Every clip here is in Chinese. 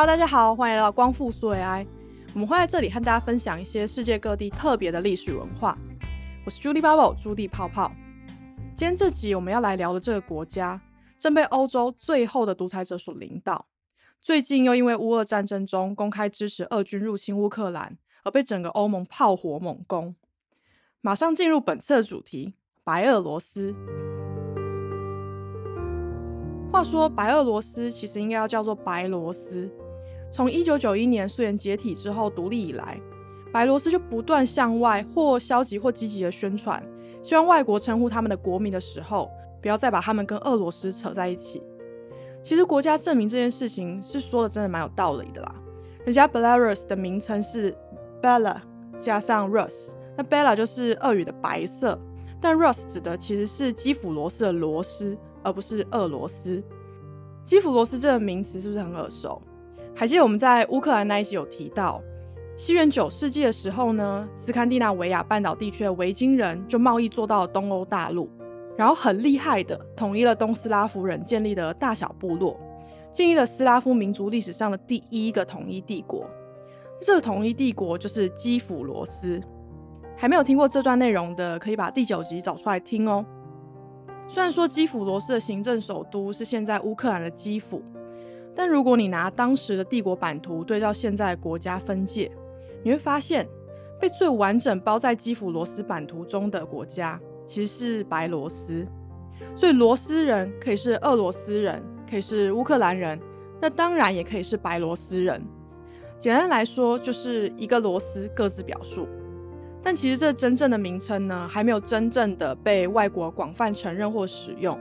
Hello，大家好，欢迎来到光复苏维埃。我们会在这里和大家分享一些世界各地特别的历史文化。我是 Judy Bubble，朱棣泡泡。今天这集我们要来聊的这个国家，正被欧洲最后的独裁者所领导。最近又因为乌俄战争中公开支持俄军入侵乌克兰，而被整个欧盟炮火猛攻。马上进入本次的主题：白俄罗斯。话说，白俄罗斯其实应该要叫做白罗斯。从一九九一年苏联解体之后独立以来，白罗斯就不断向外或消极或积极的宣传，希望外国称呼他们的国民的时候，不要再把他们跟俄罗斯扯在一起。其实国家证明这件事情是说的真的蛮有道理的啦。人家 Belarus 的名称是 Bella 加上 Rus，那 Bela 就是俄语的白色，但 Rus 指的其实是基辅罗斯的罗斯。而不是俄罗斯，基辅罗斯这个名词是不是很耳熟？还记得我们在乌克兰那一集有提到，西元九世纪的时候呢，斯堪的纳维亚半岛地区的维京人就贸易做到了东欧大陆，然后很厉害的统一了东斯拉夫人建立的大小部落，建立了斯拉夫民族历史上的第一个统一帝国。这个统一帝国就是基辅罗斯。还没有听过这段内容的，可以把第九集找出来听哦。虽然说基辅罗斯的行政首都是现在乌克兰的基辅，但如果你拿当时的帝国版图对照现在的国家分界，你会发现被最完整包在基辅罗斯版图中的国家其实是白罗斯。所以罗斯人可以是俄罗斯人，可以是乌克兰人，那当然也可以是白罗斯人。简单来说，就是一个罗斯各自表述。但其实这真正的名称呢，还没有真正的被外国广泛承认或使用。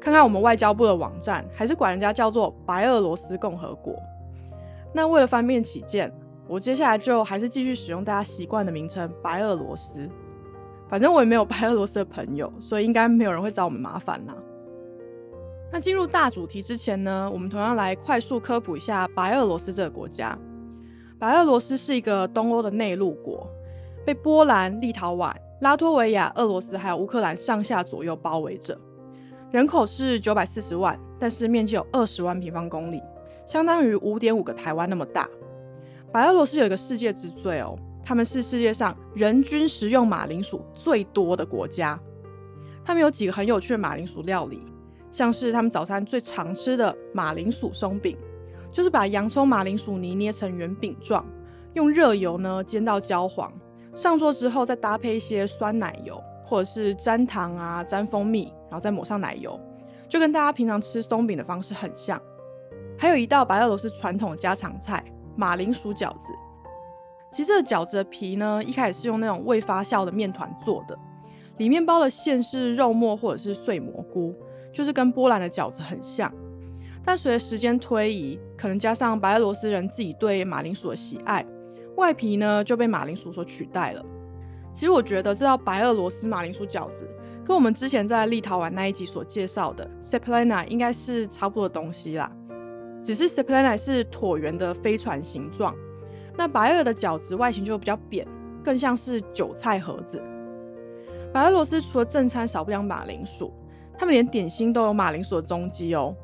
看看我们外交部的网站，还是管人家叫做白俄罗斯共和国。那为了方便起见，我接下来就还是继续使用大家习惯的名称白俄罗斯。反正我也没有白俄罗斯的朋友，所以应该没有人会找我们麻烦啦。那进入大主题之前呢，我们同样来快速科普一下白俄罗斯这个国家。白俄罗斯是一个东欧的内陆国。被波兰、立陶宛、拉脱维亚、俄罗斯还有乌克兰上下左右包围着，人口是九百四十万，但是面积有二十万平方公里，相当于五点五个台湾那么大。白俄罗斯有一个世界之最哦，他们是世界上人均食用马铃薯最多的国家。他们有几个很有趣的马铃薯料理，像是他们早餐最常吃的马铃薯松饼，就是把洋葱、马铃薯泥捏成圆饼状，用热油呢煎到焦黄。上桌之后，再搭配一些酸奶油，或者是沾糖啊、沾蜂蜜，然后再抹上奶油，就跟大家平常吃松饼的方式很像。还有一道白俄罗斯传统家常菜——马铃薯饺子。其实这个饺子的皮呢，一开始是用那种未发酵的面团做的，里面包的馅是肉末或者是碎蘑菇，就是跟波兰的饺子很像。但随着时间推移，可能加上白俄罗斯人自己对马铃薯的喜爱。外皮呢就被马铃薯所取代了。其实我觉得这道白俄罗斯马铃薯饺子跟我们之前在立陶宛那一集所介绍的 seplena 应该是差不多的东西啦，只是 seplena 是椭圆的飞船形状，那白俄的饺子外形就比较扁，更像是韭菜盒子。白俄罗斯除了正餐少不了马铃薯，他们连点心都有马铃薯的踪迹哦。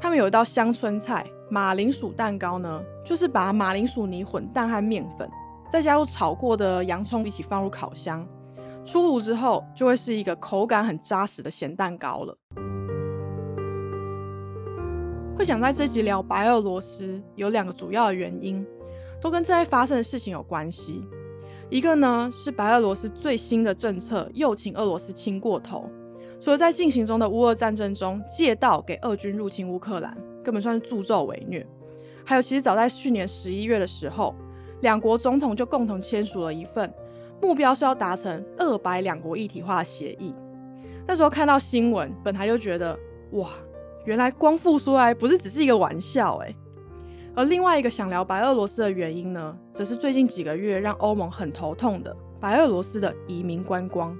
他们有一道乡村菜。马铃薯蛋糕呢，就是把马铃薯泥混蛋和面粉，再加入炒过的洋葱一起放入烤箱，出炉之后就会是一个口感很扎实的咸蛋糕了。会想在这集聊白俄罗斯，有两个主要的原因，都跟正在发生的事情有关系。一个呢是白俄罗斯最新的政策又请俄罗斯亲过头，除了在进行中的乌俄战争中借道给俄军入侵乌克兰。根本算是助纣为虐。还有，其实早在去年十一月的时候，两国总统就共同签署了一份目标是要达成二白两国一体化的协议。那时候看到新闻，本台就觉得哇，原来光复苏来不是只是一个玩笑哎。而另外一个想聊白俄罗斯的原因呢，则是最近几个月让欧盟很头痛的白俄罗斯的移民观光。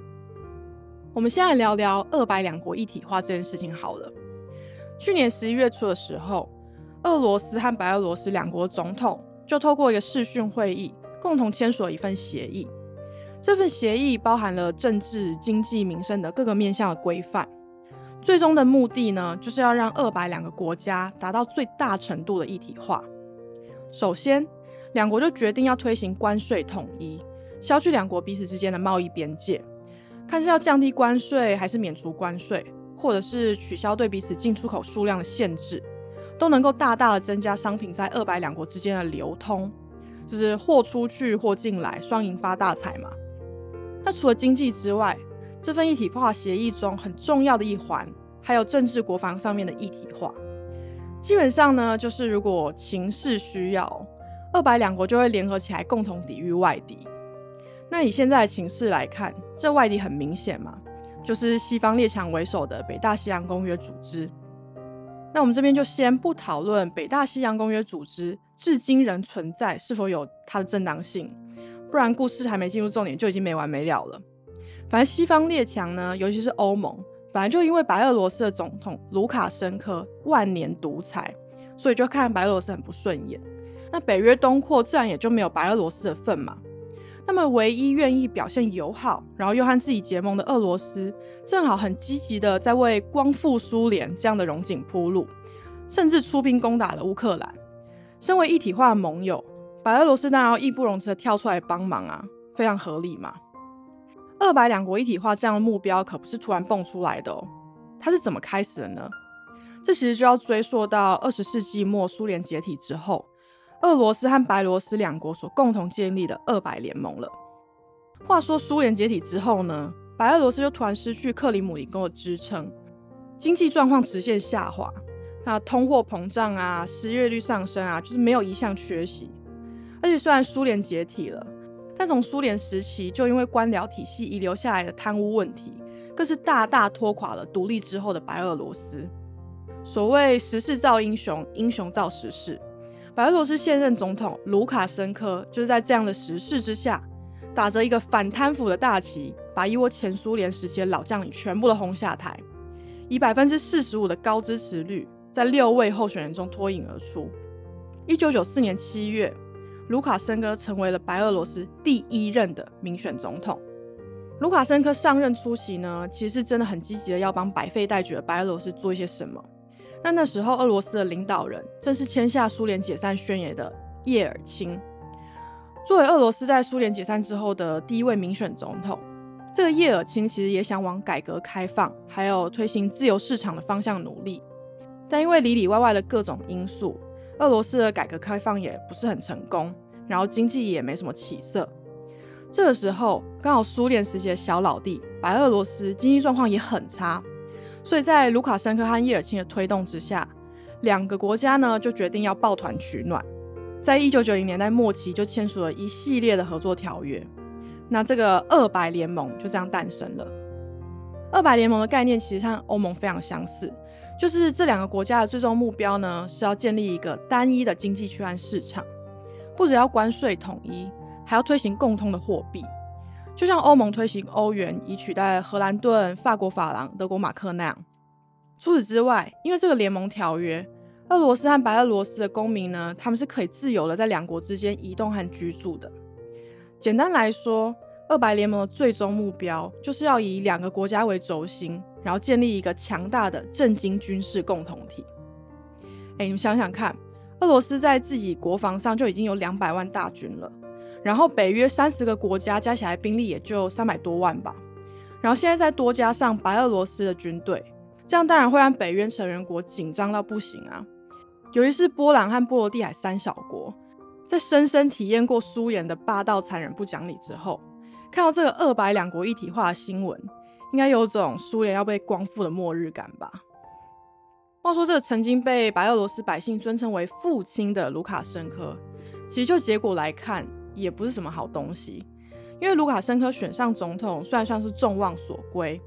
我们先来聊聊二白两国一体化这件事情好了。去年十一月初的时候，俄罗斯和白俄罗斯两国总统就透过一个视讯会议，共同签署了一份协议。这份协议包含了政治、经济、民生的各个面向的规范。最终的目的呢，就是要让二白两个国家达到最大程度的一体化，首先，两国就决定要推行关税统一，消去两国彼此之间的贸易边界，看是要降低关税，还是免除关税，或者是取消对彼此进出口数量的限制，都能够大大的增加商品在二百两国之间的流通，就是货出去货进来，双赢发大财嘛。那除了经济之外，这份一体化协议中很重要的一环，还有政治国防上面的一体化。基本上呢，就是如果情势需要，二百两国就会联合起来共同抵御外敌。那以现在的情势来看，这外敌很明显嘛，就是西方列强为首的北大西洋公约组织。那我们这边就先不讨论北大西洋公约组织至今仍存在是否有它的正当性，不然故事还没进入重点就已经没完没了了。反正西方列强呢，尤其是欧盟。本来就因为白俄罗斯的总统卢卡申科万年独裁，所以就看白俄罗斯很不顺眼。那北约东扩自然也就没有白俄罗斯的份嘛。那么唯一愿意表现友好，然后又和自己结盟的俄罗斯，正好很积极的在为光复苏联这样的荣景铺路，甚至出兵攻打了乌克兰。身为一体化盟友，白俄罗斯当然要义不容辞的跳出来帮忙啊，非常合理嘛。二百两国一体化这样的目标可不是突然蹦出来的哦，它是怎么开始的呢？这其实就要追溯到二十世纪末苏联解体之后，俄罗斯和白罗斯两国所共同建立的二百联盟了。话说苏联解体之后呢，白俄罗斯就突然失去克里姆林宫的支撑，经济状况直线下滑，那通货膨胀啊，失业率上升啊，就是没有一项缺席。而且虽然苏联解体了。但从苏联时期就因为官僚体系遗留下来的贪污问题，更是大大拖垮了独立之后的白俄罗斯。所谓时势造英雄，英雄造时势。白俄罗斯现任总统卢卡申科就是在这样的时势之下，打着一个反贪腐的大旗，把一窝前苏联时期的老将领全部都轰下台，以百分之四十五的高支持率，在六位候选人中脱颖而出。一九九四年七月。卢卡申科成为了白俄罗斯第一任的民选总统。卢卡申科上任初期呢，其实是真的很积极的要帮百废待举的白俄罗斯做一些什么。那那时候，俄罗斯的领导人正是签下苏联解散宣言的叶尔钦。作为俄罗斯在苏联解散之后的第一位民选总统，这个叶尔钦其实也想往改革开放还有推行自由市场的方向努力，但因为里里外外的各种因素。俄罗斯的改革开放也不是很成功，然后经济也没什么起色。这个时候刚好苏联时期的小老弟白俄罗斯经济状况也很差，所以在卢卡申科和叶尔钦的推动之下，两个国家呢就决定要抱团取暖，在一九九零年代末期就签署了一系列的合作条约。那这个二白联盟就这样诞生了。二白联盟的概念其实和欧盟非常相似。就是这两个国家的最终目标呢，是要建立一个单一的经济区和市场，不只要关税统一，还要推行共通的货币，就像欧盟推行欧元以取代荷兰盾、法国法郎、德国马克那样。除此之外，因为这个联盟条约，俄罗斯和白俄罗斯的公民呢，他们是可以自由的在两国之间移动和居住的。简单来说，二白联盟的最终目标就是要以两个国家为轴心。然后建立一个强大的政经军事共同体。哎，你们想想看，俄罗斯在自己国防上就已经有两百万大军了，然后北约三十个国家加起来兵力也就三百多万吧，然后现在再多加上白俄罗斯的军队，这样当然会让北约成员国紧张到不行啊。尤其是波兰和波罗的海三小国，在深深体验过苏联的霸道、残忍、不讲理之后，看到这个二白两国一体化的新闻。应该有种苏联要被光复的末日感吧。话说，这曾经被白俄罗斯百姓尊称为父亲的卢卡申科，其实就结果来看，也不是什么好东西。因为卢卡申科选上总统，虽然算是众望所归，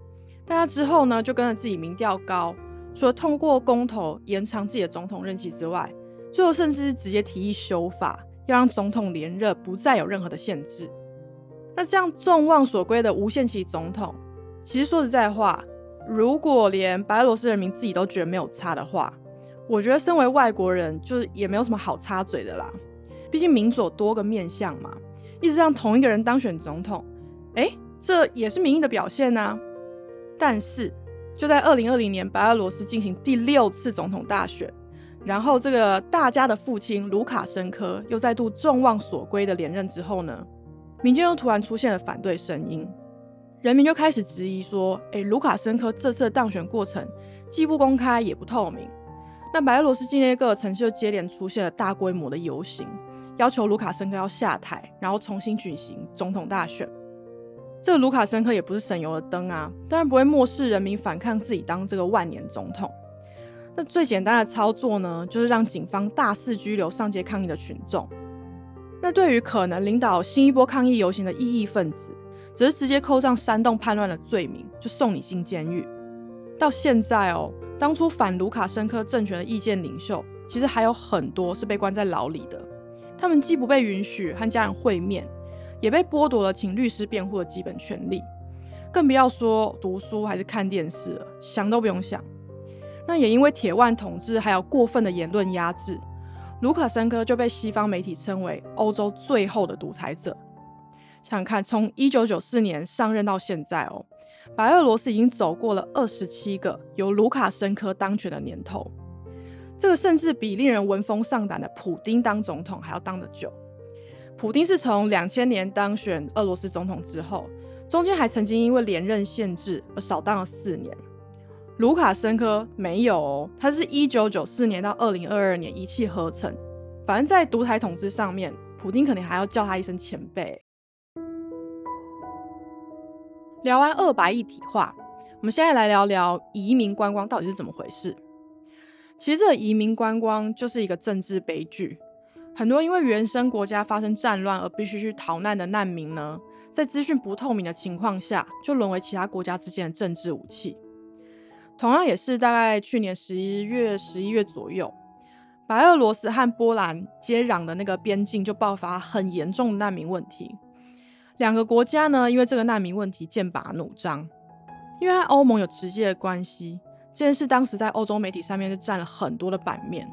但他之后呢，就跟着自己民调高，除了通过公投延长自己的总统任期之外，最后甚至是直接提议修法，要让总统连任不再有任何的限制。那这样众望所归的无限期总统。其实说实在话，如果连白俄罗斯人民自己都觉得没有差的话，我觉得身为外国人就是也没有什么好插嘴的啦。毕竟民主多个面相嘛，一直让同一个人当选总统，哎，这也是民意的表现呐。但是就在二零二零年白俄罗斯进行第六次总统大选，然后这个大家的父亲卢卡申科又再度众望所归的连任之后呢，民间又突然出现了反对声音，人民就开始质疑说：，哎，卢卡申科这次的当选过程既不公开也不透明。那白俄罗斯境内各个城市就接连出现了大规模的游行，要求卢卡申科要下台，然后重新举行总统大选。这个卢卡申科也不是省油的灯啊，当然不会漠视人民反抗自己当这个万年总统。那最简单的操作呢，就是让警方大肆拘留上街抗议的群众。那对于可能领导新一波抗议游行的异议分子，则是直接扣上煽动叛乱的罪名，就送你进监狱。到现在哦，当初反卢卡申科政权的意见领袖，其实还有很多是被关在牢里的。他们既不被允许和家人会面，也被剥夺了请律师辩护的基本权利，更不要说读书还是看电视了，想都不用想。那也因为铁腕统治还有过分的言论压制，卢卡申科就被西方媒体称为欧洲最后的独裁者。想看，从一九九四年上任到现在哦，白俄罗斯已经走过了二十七个由卢卡申科当权的年头，这个甚至比令人闻风丧胆的普丁当总统还要当得久。普丁是从两千年当选俄罗斯总统之后，中间还曾经因为连任限制而少当了四年。卢卡申科没有，他是一九九四年到二零二二年一气呵成。反正，在独台统治上面，普京肯定还要叫他一声前辈。聊完二白一体化，我们现在来聊聊移民观光到底是怎么回事。其实，这移民观光就是一个政治悲剧。很多因为原生国家发生战乱而必须去逃难的难民呢，在资讯不透明的情况下，就沦为其他国家之间的政治武器。同样也是大概去年十一月、十一月左右，白俄罗斯和波兰接壤的那个边境就爆发很严重的难民问题。两个国家呢，因为这个难民问题剑拔弩张。因为和欧盟有直接的关系，这件事当时在欧洲媒体上面就占了很多的版面。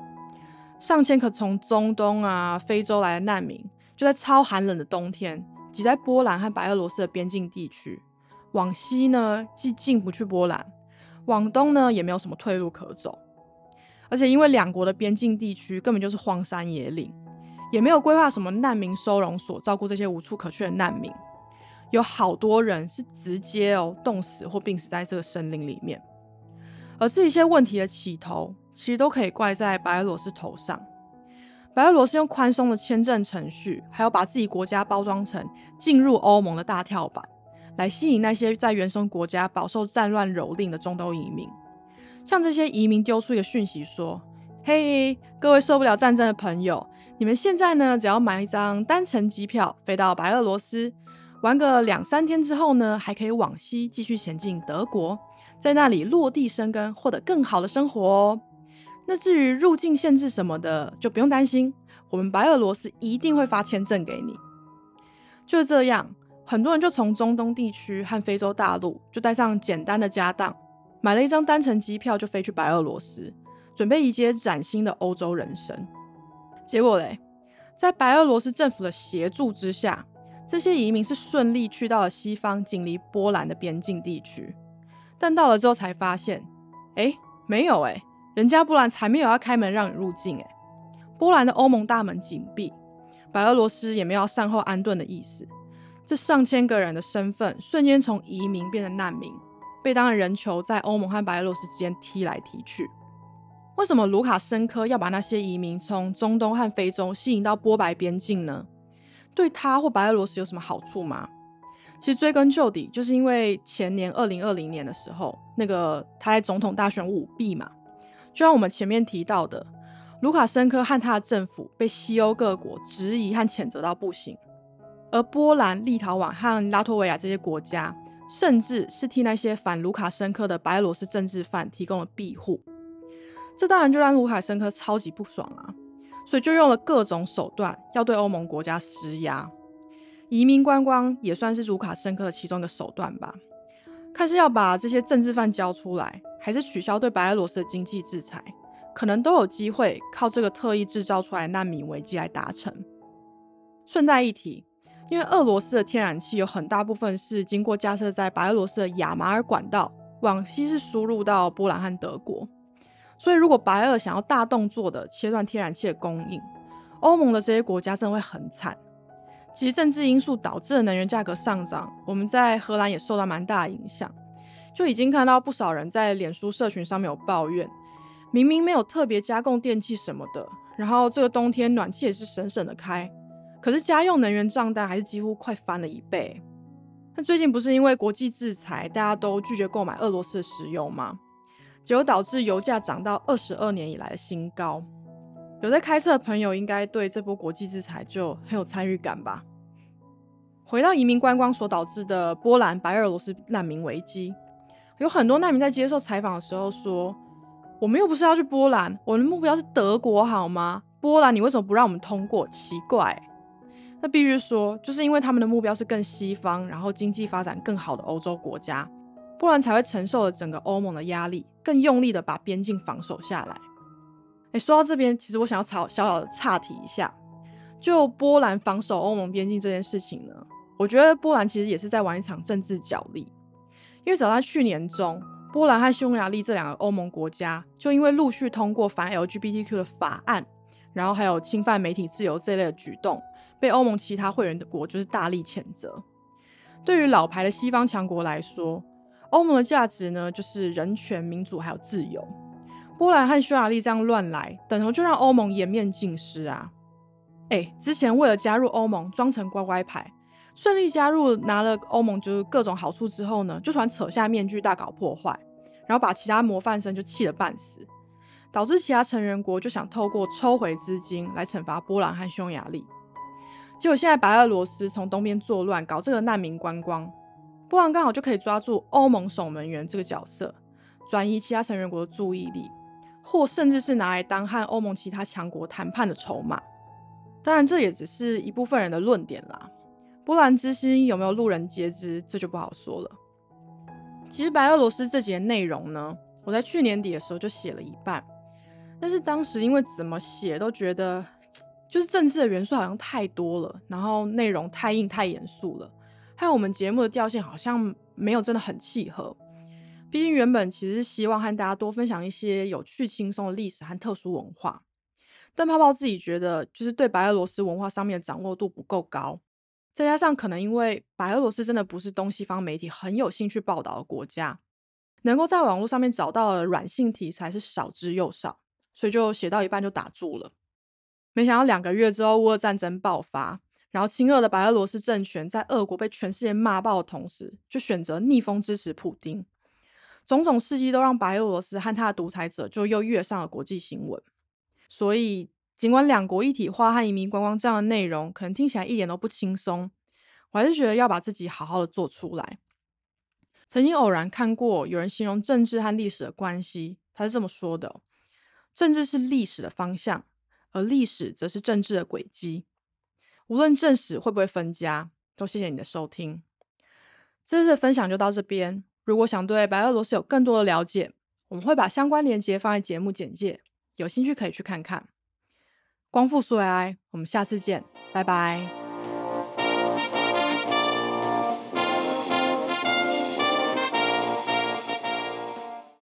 上千个从中东啊、非洲来的难民，就在超寒冷的冬天，挤在波兰和白俄罗斯的边境地区。往西呢，既进不去波兰。往东呢也没有什么退路可走，而且因为两国的边境地区根本就是荒山野岭，也没有规划什么难民收容所照顾这些无处可去的难民，有好多人是直接哦冻死或病死在这个森林里面。而这一些问题的起头，其实都可以怪在白俄罗斯头上。白俄罗斯用宽松的签证程序，还有把自己国家包装成进入欧盟的大跳板。来吸引那些在原生国家饱受战乱蹂躏的中东移民，像这些移民丢出一个讯息说：“嘿，各位受不了战争的朋友，你们现在呢，只要买一张单程机票飞到白俄罗斯，玩个两三天之后呢，还可以往西继续前进德国，在那里落地生根，获得更好的生活哦。那至于入境限制什么的，就不用担心，我们白俄罗斯一定会发签证给你。就是这样。”很多人就从中东地区和非洲大陆就带上简单的家当，买了一张单程机票就飞去白俄罗斯，准备迎接崭新的欧洲人生。结果嘞，在白俄罗斯政府的协助之下，这些移民是顺利去到了西方紧邻波兰的边境地区。但到了之后才发现，哎，没有哎，人家波兰才没有要开门让你入境哎，波兰的欧盟大门紧闭，白俄罗斯也没有善后安顿的意思。这上千个人的身份瞬间从移民变成难民，被当人球在欧盟和白俄罗斯之间踢来踢去。为什么卢卡申科要把那些移民从中东和非洲吸引到波白边境呢？对他或白俄罗斯有什么好处吗？其实追根究底，就是因为前年二零二零年的时候，那个他在总统大选舞弊嘛，就像我们前面提到的，卢卡申科和他的政府被西欧各国质疑和谴责到不行。而波兰、立陶宛和拉脱维亚这些国家，甚至是替那些反卢卡申科的白俄罗斯政治犯提供了庇护，这当然就让卢卡申科超级不爽啊！所以就用了各种手段要对欧盟国家施压，移民观光也算是卢卡申科的其中一个手段吧。看是要把这些政治犯交出来，还是取消对白俄罗斯的经济制裁，可能都有机会靠这个特意制造出来难民危机来达成。顺带一提。因为俄罗斯的天然气有很大部分是经过架设在白俄罗斯的亚马尔管道往西是输入到波兰和德国，所以如果白俄想要大动作的切断天然气的供应，欧盟的这些国家真的会很惨。其实政治因素导致的能源价格上涨，我们在荷兰也受到蛮大的影响，就已经看到不少人在脸书社群上面有抱怨，明明没有特别加供电器什么的，然后这个冬天暖气也是省省的开，可是家用能源账单还是几乎快翻了一倍。那最近不是因为国际制裁，大家都拒绝购买俄罗斯的石油吗？结果导致油价涨到二十二年以来的新高。有在开车的朋友应该对这波国际制裁就很有参与感吧？回到移民观光所导致的波兰白俄罗斯难民危机，有很多难民在接受采访的时候说：“我们又不是要去波兰，我们的目标是德国，好吗？波兰你为什么不让我们通过？奇怪。”那必须说，就是因为他们的目标是更西方，然后经济发展更好的欧洲国家，波兰才会承受了整个欧盟的压力，更用力的把边境防守下来。哎，说到这边，其实我想要小小小的岔题一下，就波兰防守欧盟边境这件事情呢，我觉得波兰其实也是在玩一场政治角力，因为早在去年中，波兰和匈牙利这两个欧盟国家就因为陆续通过反 LGBTQ 的法案，然后还有侵犯媒体自由这类的举动，被欧盟其他会员的国就是大力谴责。对于老牌的西方强国来说，欧盟的价值呢，就是人权、民主还有自由。波兰和匈牙利这样乱来，等同就让欧盟颜面尽失啊！哎，之前为了加入欧盟，装成乖乖牌，顺利加入，拿了欧盟就是各种好处之后呢，就突然扯下面具，大搞破坏，然后把其他模范生就气得半死，导致其他成员国就想透过抽回资金来惩罚波兰和匈牙利。结果现在白俄罗斯从东边作乱，搞这个难民观光，波兰刚好就可以抓住欧盟守门员这个角色，转移其他成员国的注意力。或甚至是拿来当和欧盟其他强国谈判的筹码，当然这也只是一部分人的论点啦。波兰之心有没有路人皆知，这就不好说了。其实白俄罗斯这节内容呢，我在去年底的时候就写了一半，但是当时因为怎么写都觉得就是政治的元素好像太多了，然后内容太硬太严肃了，还有我们节目的调性好像没有真的很契合。毕竟原本其实是希望和大家多分享一些有趣、轻松的历史和特殊文化，但泡泡自己觉得就是对白俄罗斯文化上面的掌握度不够高，再加上可能因为白俄罗斯真的不是东西方媒体很有兴趣报道的国家，能够在网络上面找到的软性题材是少之又少，所以就写到一半就打住了。没想到两个月之后，乌俄战争爆发，然后亲俄的白俄罗斯政权在俄国被全世界骂爆的同时，就选择逆风支持普丁。种种事迹都让白俄罗斯和他的独裁者就又跃上了国际新闻。所以，尽管两国一体化和移民观光这样的内容可能听起来一点都不轻松，我还是觉得要把自己好好的做出来。曾经偶然看过有人形容政治和历史的关系，他是这么说的：政治是历史的方向，而历史则是政治的轨迹。无论正史会不会分家，都谢谢你的收听。这次的分享就到这边。如果想对白俄罗斯有更多的了解，我们会把相关链接放在节目简介，有兴趣可以去看看。光复苏维埃，我们下次见，拜拜。